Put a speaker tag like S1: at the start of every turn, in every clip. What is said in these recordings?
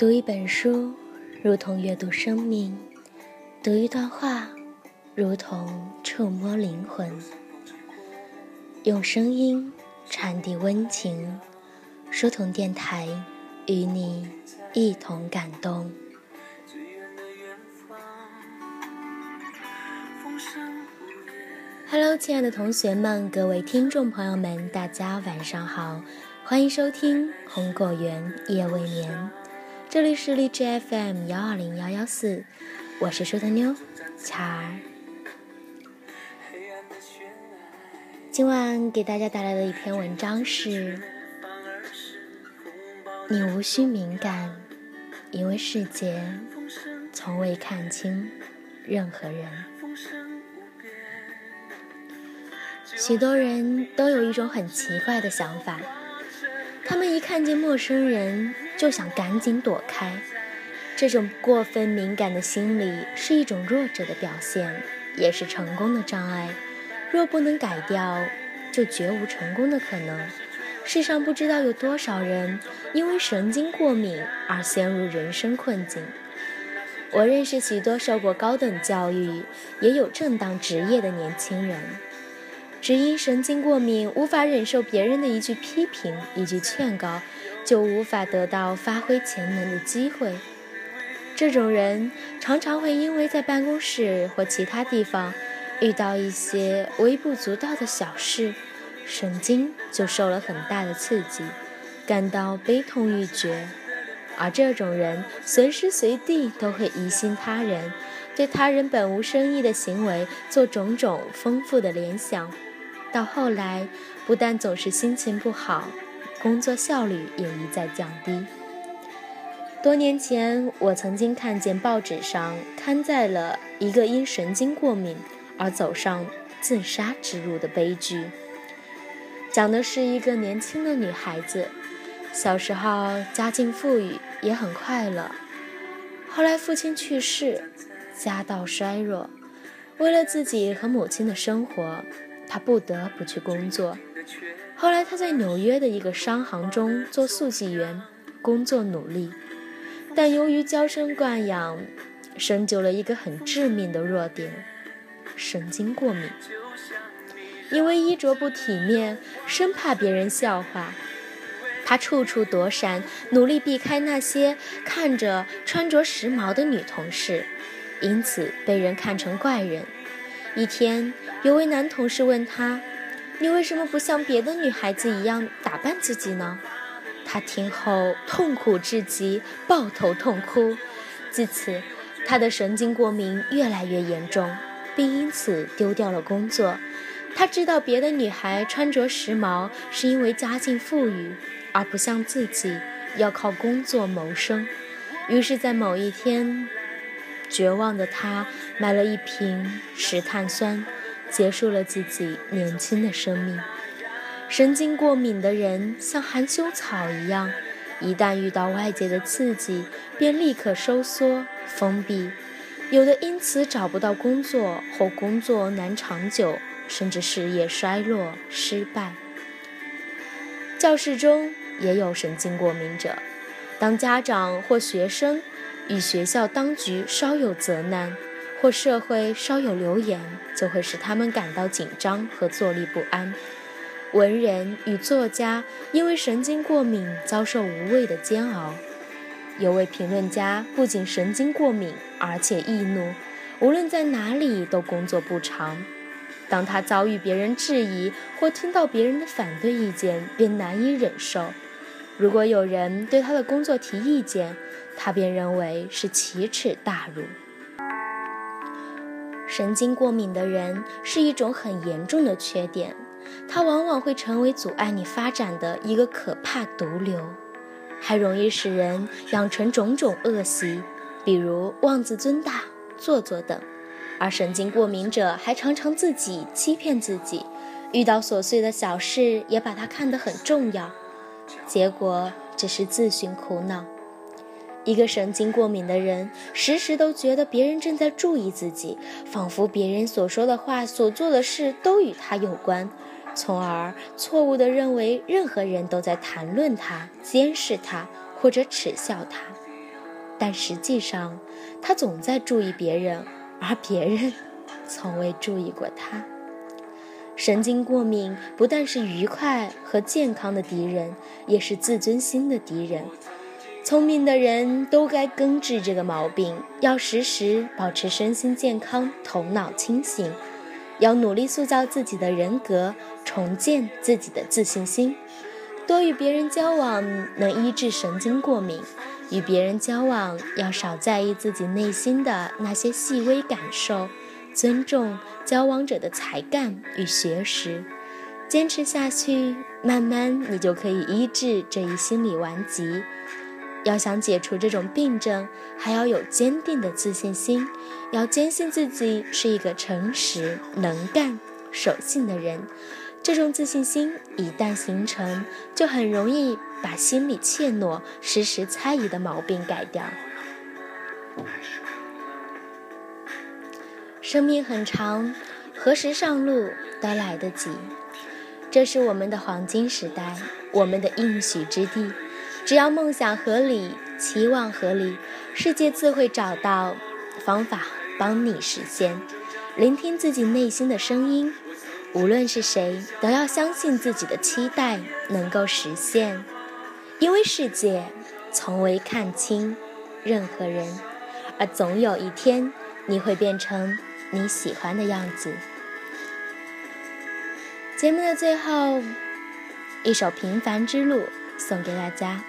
S1: 读一本书，如同阅读生命；读一段话，如同触摸灵魂。用声音传递温情，书童电台与你一同感动。Hello，亲爱的同学们，各位听众朋友们，大家晚上好，欢迎收听红果园夜未眠。这里是荔枝 FM 幺二零幺幺四，我是书童妞巧儿。今晚给大家带来的一篇文章是：你无需敏感，因为世界从未看清任何人。许多人都有一种很奇怪的想法。他们一看见陌生人就想赶紧躲开，这种过分敏感的心理是一种弱者的表现，也是成功的障碍。若不能改掉，就绝无成功的可能。世上不知道有多少人因为神经过敏而陷入人生困境。我认识许多受过高等教育、也有正当职业的年轻人。只因神经过敏，无法忍受别人的一句批评、一句劝告，就无法得到发挥潜能的机会。这种人常常会因为在办公室或其他地方遇到一些微不足道的小事，神经就受了很大的刺激，感到悲痛欲绝。而这种人随时随地都会疑心他人，对他人本无深意的行为做种种丰富的联想。到后来，不但总是心情不好，工作效率也一再降低。多年前，我曾经看见报纸上刊载了一个因神经过敏而走上自杀之路的悲剧。讲的是一个年轻的女孩子，小时候家境富裕，也很快乐。后来父亲去世，家道衰弱，为了自己和母亲的生活。她不得不去工作。后来，他在纽约的一个商行中做速记员，工作努力，但由于娇生惯养，生就了一个很致命的弱点——神经过敏。因为衣着不体面，生怕别人笑话，他处处躲闪，努力避开那些看着穿着时髦的女同事，因此被人看成怪人。一天。有位男同事问他：“你为什么不像别的女孩子一样打扮自己呢？”他听后痛苦至极，抱头痛哭。自此，他的神经过敏越来越严重，并因此丢掉了工作。他知道别的女孩穿着时髦是因为家境富裕，而不像自己要靠工作谋生。于是，在某一天，绝望的他买了一瓶石碳酸。结束了自己年轻的生命。神经过敏的人像含羞草一样，一旦遇到外界的刺激，便立刻收缩、封闭。有的因此找不到工作，或工作难长久，甚至事业衰落、失败。教室中也有神经过敏者。当家长或学生与学校当局稍有责难，或社会稍有流言，就会使他们感到紧张和坐立不安。文人与作家因为神经过敏遭受无谓的煎熬。有位评论家不仅神经过敏，而且易怒，无论在哪里都工作不长。当他遭遇别人质疑或听到别人的反对意见，便难以忍受。如果有人对他的工作提意见，他便认为是奇耻大辱。神经过敏的人是一种很严重的缺点，它往往会成为阻碍你发展的一个可怕毒瘤，还容易使人养成种种恶习，比如妄自尊大、做作等。而神经过敏者还常常自己欺骗自己，遇到琐碎的小事也把它看得很重要，结果只是自寻苦恼。一个神经过敏的人，时时都觉得别人正在注意自己，仿佛别人所说的话、所做的事都与他有关，从而错误地认为任何人都在谈论他、监视他或者耻笑他。但实际上他总在注意别人，而别人 从未注意过他。神经过敏不但是愉快和健康的敌人，也是自尊心的敌人。聪明的人都该根治这个毛病，要时时保持身心健康、头脑清醒，要努力塑造自己的人格，重建自己的自信心。多与别人交往能医治神经过敏，与别人交往要少在意自己内心的那些细微感受，尊重交往者的才干与学识，坚持下去，慢慢你就可以医治这一心理顽疾。要想解除这种病症，还要有坚定的自信心，要坚信自己是一个诚实、能干、守信的人。这种自信心一旦形成，就很容易把心里怯懦、时时猜疑的毛病改掉。生命很长，何时上路都来得及。这是我们的黄金时代，我们的应许之地。只要梦想合理，期望合理，世界自会找到方法帮你实现。聆听自己内心的声音，无论是谁，都要相信自己的期待能够实现。因为世界从未看清任何人，而总有一天你会变成你喜欢的样子。节目的最后，一首《平凡之路》送给大家。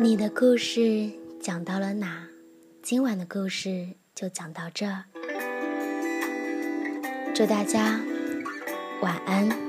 S1: 你的故事讲到了哪？今晚的故事就讲到这儿。祝大家晚安。